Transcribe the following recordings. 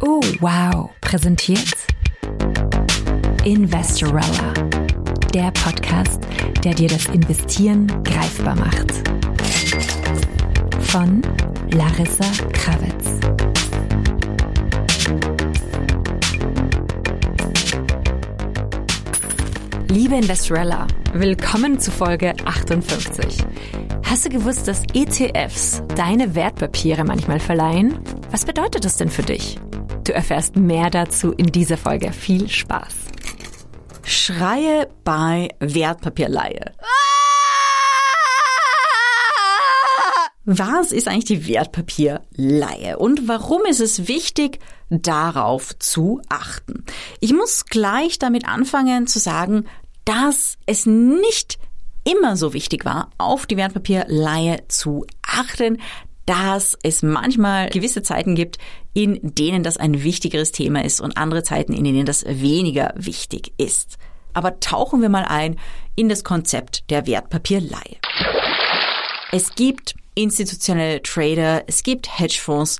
Oh, wow. Präsentiert Investorella. Der Podcast, der dir das Investieren greifbar macht. Von Larissa Krawitz. Liebe Investorella, willkommen zu Folge 58. Hast du gewusst, dass ETFs deine Wertpapiere manchmal verleihen? Was bedeutet das denn für dich? Du erfährst mehr dazu in dieser Folge. Viel Spaß. Schreie bei Wertpapierleihe. Was ist eigentlich die Wertpapierleihe und warum ist es wichtig, darauf zu achten? Ich muss gleich damit anfangen zu sagen, dass es nicht immer so wichtig war, auf die Wertpapierleihe zu achten, dass es manchmal gewisse Zeiten gibt, in denen das ein wichtigeres Thema ist und andere Zeiten, in denen das weniger wichtig ist. Aber tauchen wir mal ein in das Konzept der Wertpapierleihe. Es gibt institutionelle Trader, es gibt Hedgefonds,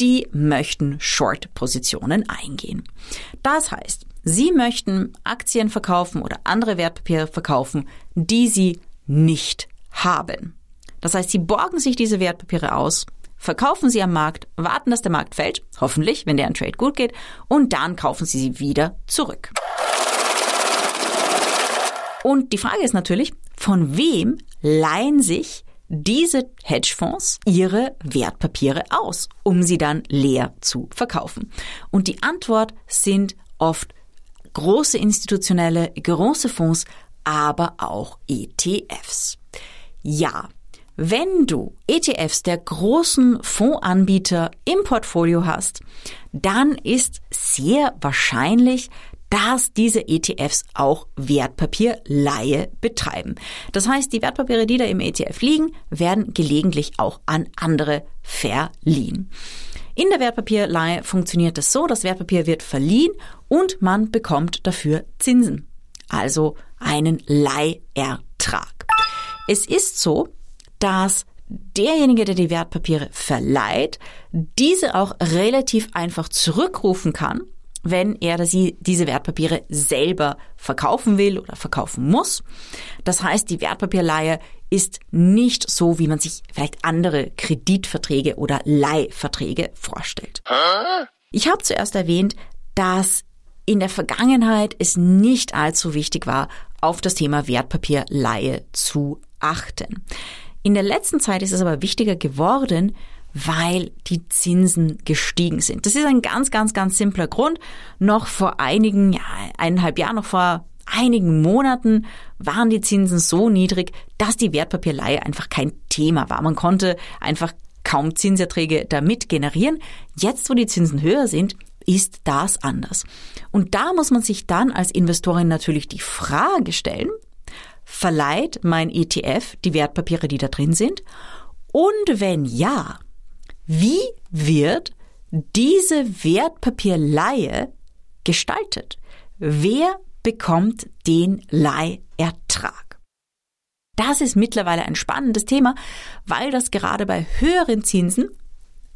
die möchten Short-Positionen eingehen. Das heißt, Sie möchten Aktien verkaufen oder andere Wertpapiere verkaufen, die Sie nicht haben. Das heißt, Sie borgen sich diese Wertpapiere aus, verkaufen sie am Markt, warten, dass der Markt fällt, hoffentlich, wenn der Trade gut geht, und dann kaufen Sie sie wieder zurück. Und die Frage ist natürlich, von wem leihen sich diese Hedgefonds ihre Wertpapiere aus, um sie dann leer zu verkaufen? Und die Antwort sind oft große institutionelle, große Fonds, aber auch ETFs. Ja, wenn du ETFs der großen Fondsanbieter im Portfolio hast, dann ist sehr wahrscheinlich, dass diese ETFs auch Wertpapierleihe betreiben. Das heißt, die Wertpapiere, die da im ETF liegen, werden gelegentlich auch an andere verliehen. In der Wertpapierleihe funktioniert es so, das Wertpapier wird verliehen und man bekommt dafür Zinsen, also einen Leihertrag. Es ist so, dass derjenige, der die Wertpapiere verleiht, diese auch relativ einfach zurückrufen kann wenn er oder sie diese Wertpapiere selber verkaufen will oder verkaufen muss. Das heißt, die Wertpapierleihe ist nicht so, wie man sich vielleicht andere Kreditverträge oder Leihverträge vorstellt. Ich habe zuerst erwähnt, dass in der Vergangenheit es nicht allzu wichtig war, auf das Thema Wertpapierleihe zu achten. In der letzten Zeit ist es aber wichtiger geworden, weil die Zinsen gestiegen sind. Das ist ein ganz, ganz, ganz simpler Grund. Noch vor einigen, ja, eineinhalb Jahren, noch vor einigen Monaten waren die Zinsen so niedrig, dass die Wertpapierleihe einfach kein Thema war. Man konnte einfach kaum Zinserträge damit generieren. Jetzt, wo die Zinsen höher sind, ist das anders. Und da muss man sich dann als Investorin natürlich die Frage stellen, verleiht mein ETF die Wertpapiere, die da drin sind? Und wenn ja, wie wird diese Wertpapierleihe gestaltet? Wer bekommt den Leihertrag? Das ist mittlerweile ein spannendes Thema, weil das gerade bei höheren Zinsen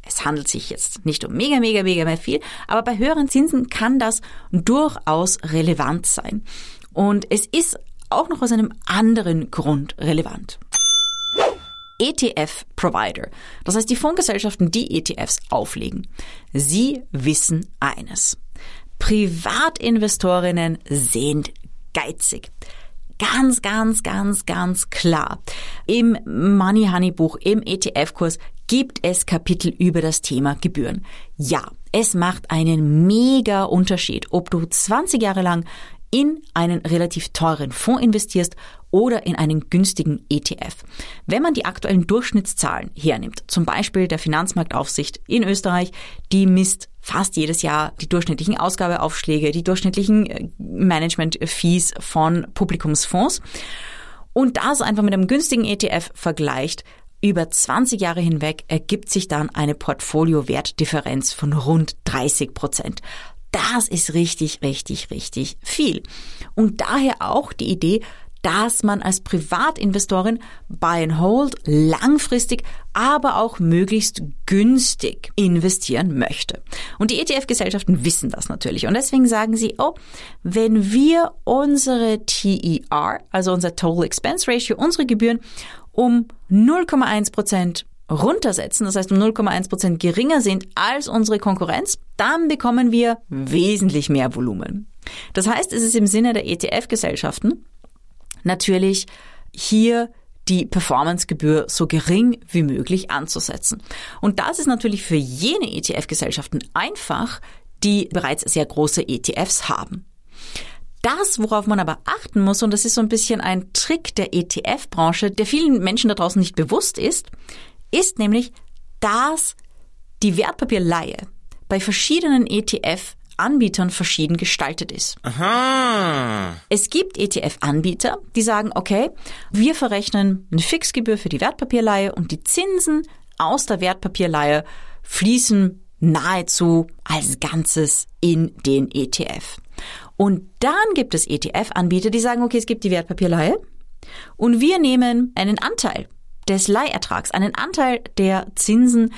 es handelt sich jetzt nicht um mega, mega, mega mehr viel, aber bei höheren Zinsen kann das durchaus relevant sein. Und es ist auch noch aus einem anderen Grund relevant. ETF-Provider, das heißt die Fondsgesellschaften, die ETFs auflegen, sie wissen eines. Privatinvestorinnen sind geizig. Ganz, ganz, ganz, ganz klar. Im Money Honey Buch, im ETF-Kurs gibt es Kapitel über das Thema Gebühren. Ja, es macht einen mega Unterschied, ob du 20 Jahre lang in einen relativ teuren Fonds investierst oder in einen günstigen ETF. Wenn man die aktuellen Durchschnittszahlen hernimmt, zum Beispiel der Finanzmarktaufsicht in Österreich, die misst fast jedes Jahr die durchschnittlichen Ausgabeaufschläge, die durchschnittlichen äh, Management-Fees von Publikumsfonds und das einfach mit einem günstigen ETF vergleicht, über 20 Jahre hinweg ergibt sich dann eine Portfolio-Wertdifferenz von rund 30 Prozent. Das ist richtig, richtig, richtig viel. Und daher auch die Idee, dass man als Privatinvestorin Buy and Hold langfristig, aber auch möglichst günstig investieren möchte. Und die ETF-Gesellschaften wissen das natürlich. Und deswegen sagen sie, oh, wenn wir unsere TER, also unser Total Expense Ratio, unsere Gebühren um 0,1 Prozent runtersetzen, das heißt um 0,1 Prozent geringer sind als unsere Konkurrenz, dann bekommen wir wesentlich mehr Volumen. Das heißt, es ist im Sinne der ETF-Gesellschaften natürlich hier die Performancegebühr so gering wie möglich anzusetzen. Und das ist natürlich für jene ETF-Gesellschaften einfach, die bereits sehr große ETFs haben. Das, worauf man aber achten muss, und das ist so ein bisschen ein Trick der ETF-Branche, der vielen Menschen da draußen nicht bewusst ist, ist nämlich, dass die Wertpapierleihe bei verschiedenen ETF-Anbietern verschieden gestaltet ist. Aha. Es gibt ETF-Anbieter, die sagen, okay, wir verrechnen eine Fixgebühr für die Wertpapierleihe und die Zinsen aus der Wertpapierleihe fließen nahezu als Ganzes in den ETF. Und dann gibt es ETF-Anbieter, die sagen, okay, es gibt die Wertpapierleihe und wir nehmen einen Anteil des Leihertrags, einen Anteil der Zinsen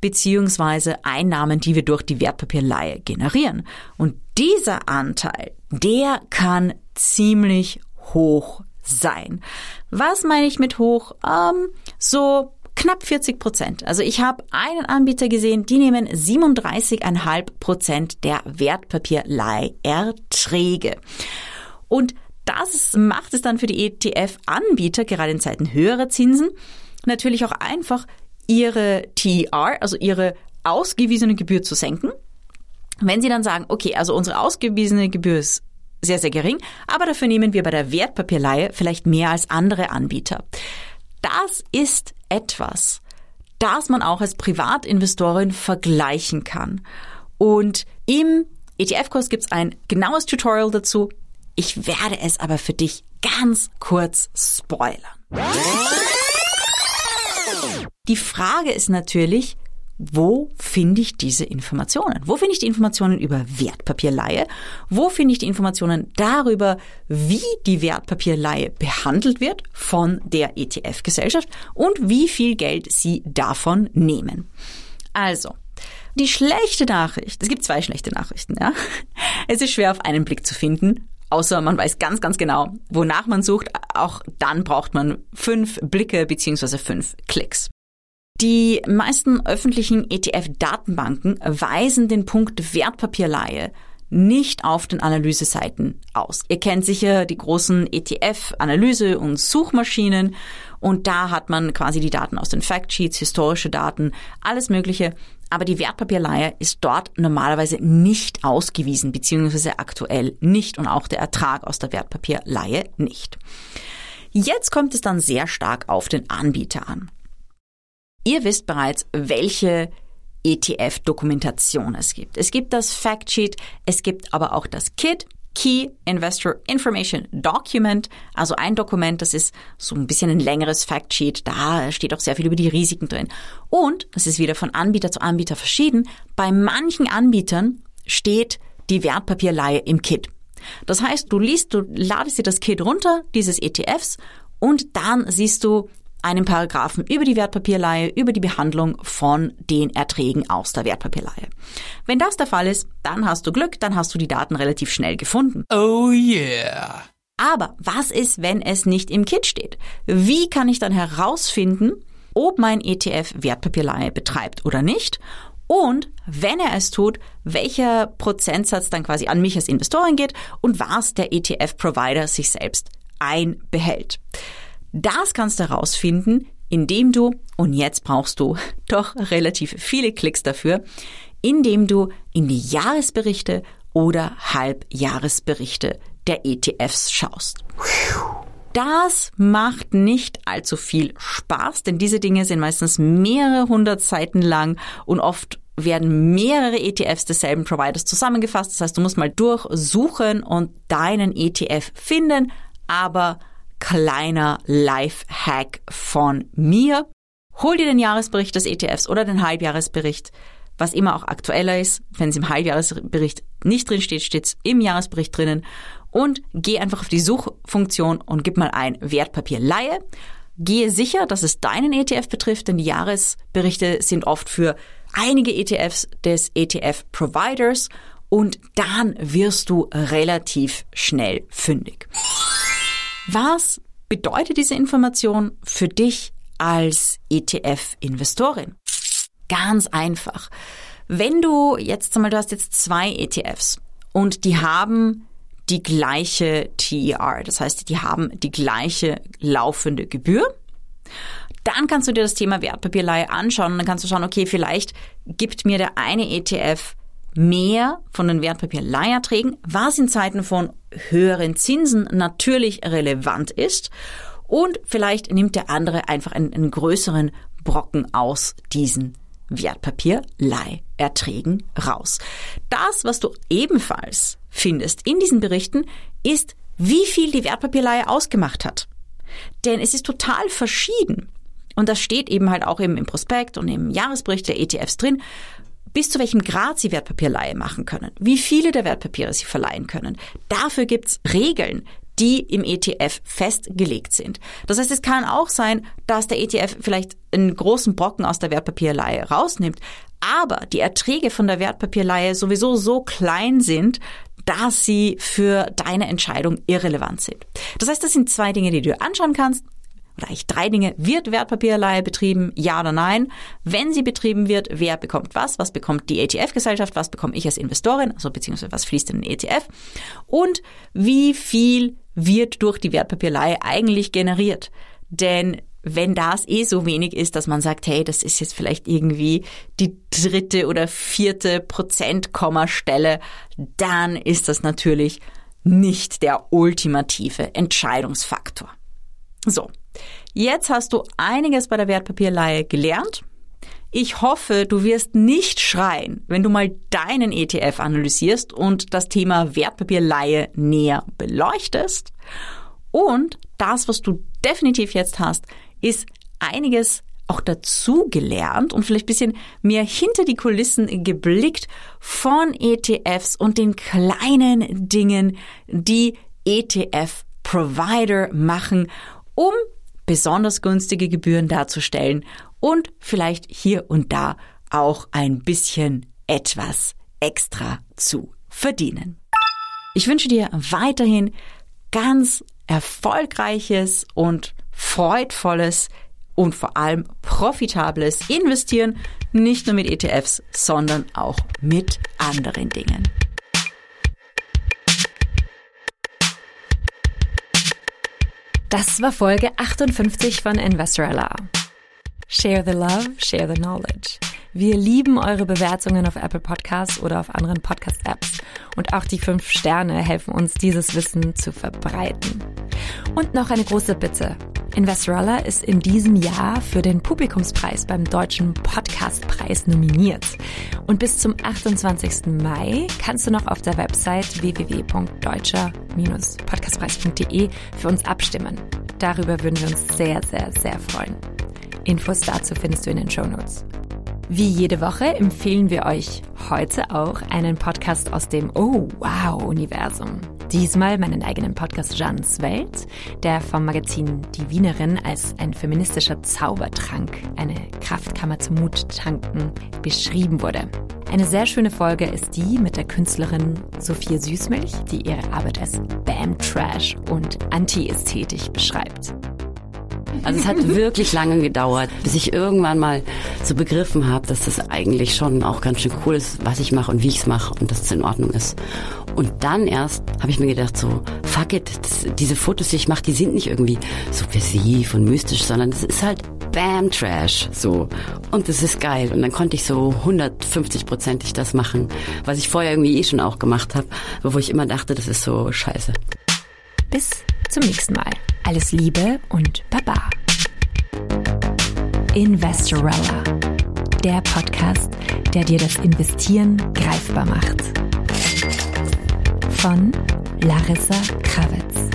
beziehungsweise Einnahmen, die wir durch die Wertpapierleihe generieren. Und dieser Anteil, der kann ziemlich hoch sein. Was meine ich mit hoch? Ähm, so knapp 40 Prozent. Also ich habe einen Anbieter gesehen, die nehmen 37,5 Prozent der Wertpapierleiherträge. Und das macht es dann für die ETF-Anbieter, gerade in Zeiten höherer Zinsen, natürlich auch einfach, ihre TER, also ihre ausgewiesene Gebühr zu senken. Wenn sie dann sagen, okay, also unsere ausgewiesene Gebühr ist sehr, sehr gering, aber dafür nehmen wir bei der Wertpapierleihe vielleicht mehr als andere Anbieter. Das ist etwas, das man auch als Privatinvestorin vergleichen kann. Und im ETF-Kurs gibt es ein genaues Tutorial dazu. Ich werde es aber für dich ganz kurz spoilern. Die Frage ist natürlich, wo finde ich diese Informationen? Wo finde ich die Informationen über Wertpapierleihe? Wo finde ich die Informationen darüber, wie die Wertpapierleihe behandelt wird von der ETF-Gesellschaft und wie viel Geld sie davon nehmen? Also, die schlechte Nachricht, es gibt zwei schlechte Nachrichten, ja. Es ist schwer auf einen Blick zu finden, außer man weiß ganz, ganz genau, wonach man sucht. Auch dann braucht man fünf Blicke beziehungsweise fünf Klicks. Die meisten öffentlichen ETF-Datenbanken weisen den Punkt Wertpapierleihe nicht auf den Analyseseiten aus. Ihr kennt sicher die großen ETF-Analyse- und Suchmaschinen und da hat man quasi die Daten aus den Factsheets, historische Daten, alles Mögliche. Aber die Wertpapierleihe ist dort normalerweise nicht ausgewiesen, beziehungsweise aktuell nicht und auch der Ertrag aus der Wertpapierleihe nicht. Jetzt kommt es dann sehr stark auf den Anbieter an. Ihr wisst bereits, welche ETF-Dokumentation es gibt. Es gibt das Factsheet, es gibt aber auch das KIT, Key Investor Information Document, also ein Dokument, das ist so ein bisschen ein längeres Factsheet, da steht auch sehr viel über die Risiken drin. Und, das ist wieder von Anbieter zu Anbieter verschieden, bei manchen Anbietern steht die Wertpapierleihe im Kit. Das heißt, du liest, du ladest dir das Kit runter, dieses ETFs, und dann siehst du einen Paragraphen über die Wertpapierleihe, über die Behandlung von den Erträgen aus der Wertpapierleihe. Wenn das der Fall ist, dann hast du Glück, dann hast du die Daten relativ schnell gefunden. Oh yeah. Aber was ist, wenn es nicht im Kit steht? Wie kann ich dann herausfinden, ob mein ETF Wertpapierleihe betreibt oder nicht? Und wenn er es tut, welcher Prozentsatz dann quasi an mich als Investorin geht und was der ETF-Provider sich selbst einbehält. Das kannst du herausfinden, indem du, und jetzt brauchst du doch relativ viele Klicks dafür, indem du in die Jahresberichte oder Halbjahresberichte der ETFs schaust. Das macht nicht allzu viel Spaß, denn diese Dinge sind meistens mehrere hundert Seiten lang und oft werden mehrere ETFs desselben Providers zusammengefasst. Das heißt, du musst mal durchsuchen und deinen ETF finden, aber kleiner Life-Hack von mir. Hol dir den Jahresbericht des ETFs oder den Halbjahresbericht, was immer auch aktueller ist. Wenn es im Halbjahresbericht nicht drin steht, steht es im Jahresbericht drinnen. und geh einfach auf die Suchfunktion und gib mal ein Wertpapierleihe. Gehe sicher, dass es deinen ETF betrifft, denn die Jahresberichte sind oft für einige ETFs des ETF-Providers und dann wirst du relativ schnell fündig. Was bedeutet diese Information für dich als ETF-Investorin? Ganz einfach. Wenn du jetzt einmal, du hast jetzt zwei ETFs und die haben die gleiche TER, das heißt, die haben die gleiche laufende Gebühr, dann kannst du dir das Thema Wertpapierleihe anschauen und dann kannst du schauen, okay, vielleicht gibt mir der eine ETF mehr von den Wertpapierleiherträgen, was in Zeiten von höheren Zinsen natürlich relevant ist. Und vielleicht nimmt der andere einfach einen, einen größeren Brocken aus diesen Wertpapierleiherträgen raus. Das, was du ebenfalls findest in diesen Berichten, ist, wie viel die Wertpapierleihe ausgemacht hat. Denn es ist total verschieden. Und das steht eben halt auch eben im Prospekt und im Jahresbericht der ETFs drin, bis zu welchem Grad sie Wertpapierleihe machen können, wie viele der Wertpapiere sie verleihen können. Dafür gibt's Regeln, die im ETF festgelegt sind. Das heißt, es kann auch sein, dass der ETF vielleicht einen großen Brocken aus der Wertpapierleihe rausnimmt, aber die Erträge von der Wertpapierleihe sowieso so klein sind, dass sie für deine Entscheidung irrelevant sind. Das heißt, das sind zwei Dinge, die du anschauen kannst oder eigentlich drei Dinge. Wird Wertpapierleihe betrieben? Ja oder nein? Wenn sie betrieben wird, wer bekommt was? Was bekommt die ETF-Gesellschaft? Was bekomme ich als Investorin? Also beziehungsweise was fließt in den ETF? Und wie viel wird durch die Wertpapierleihe eigentlich generiert? Denn wenn das eh so wenig ist, dass man sagt, hey, das ist jetzt vielleicht irgendwie die dritte oder vierte Prozentkommastelle, dann ist das natürlich nicht der ultimative Entscheidungsfaktor. So, jetzt hast du einiges bei der Wertpapierleihe gelernt. Ich hoffe, du wirst nicht schreien, wenn du mal deinen ETF analysierst und das Thema Wertpapierleihe näher beleuchtest. Und das, was du definitiv jetzt hast, ist einiges auch dazu gelernt und vielleicht bisschen mehr hinter die Kulissen geblickt von ETFs und den kleinen Dingen, die ETF-Provider machen um besonders günstige Gebühren darzustellen und vielleicht hier und da auch ein bisschen etwas extra zu verdienen. Ich wünsche dir weiterhin ganz erfolgreiches und freudvolles und vor allem profitables Investieren, nicht nur mit ETFs, sondern auch mit anderen Dingen. Das war Folge 58 von Investorella. Share the love, share the knowledge. Wir lieben eure Bewertungen auf Apple Podcasts oder auf anderen Podcast-Apps. Und auch die fünf Sterne helfen uns, dieses Wissen zu verbreiten. Und noch eine große Bitte. Investorella ist in diesem Jahr für den Publikumspreis beim Deutschen Podcastpreis nominiert. Und bis zum 28. Mai kannst du noch auf der Website www.deutscher-podcastpreis.de für uns abstimmen. Darüber würden wir uns sehr, sehr, sehr freuen. Infos dazu findest du in den Show Notes. Wie jede Woche empfehlen wir euch heute auch einen Podcast aus dem Oh Wow Universum. Diesmal meinen eigenen Podcast Jeans Welt, der vom Magazin Die Wienerin als ein feministischer Zaubertrank, eine Kraftkammer zum Muttanken, beschrieben wurde. Eine sehr schöne Folge ist die mit der Künstlerin Sophia Süßmilch, die ihre Arbeit als Bam Trash und Anti-Ästhetik beschreibt. Also es hat wirklich lange gedauert, bis ich irgendwann mal so begriffen habe, dass das eigentlich schon auch ganz schön cool ist, was ich mache und wie ich es mache und dass es in Ordnung ist. Und dann erst habe ich mir gedacht, so, fuck it, das, diese Fotos, die ich mache, die sind nicht irgendwie subversiv und mystisch, sondern es ist halt Bam Trash, so. Und das ist geil. Und dann konnte ich so 150-prozentig das machen, was ich vorher irgendwie eh schon auch gemacht habe, wo ich immer dachte, das ist so scheiße. Bis zum nächsten Mal. Alles Liebe und Baba. Investorella, der Podcast, der dir das Investieren greifbar macht. Von Larissa Krawitz.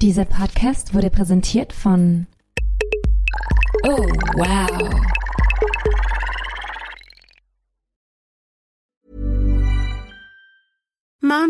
Dieser Podcast wurde präsentiert von Oh, wow.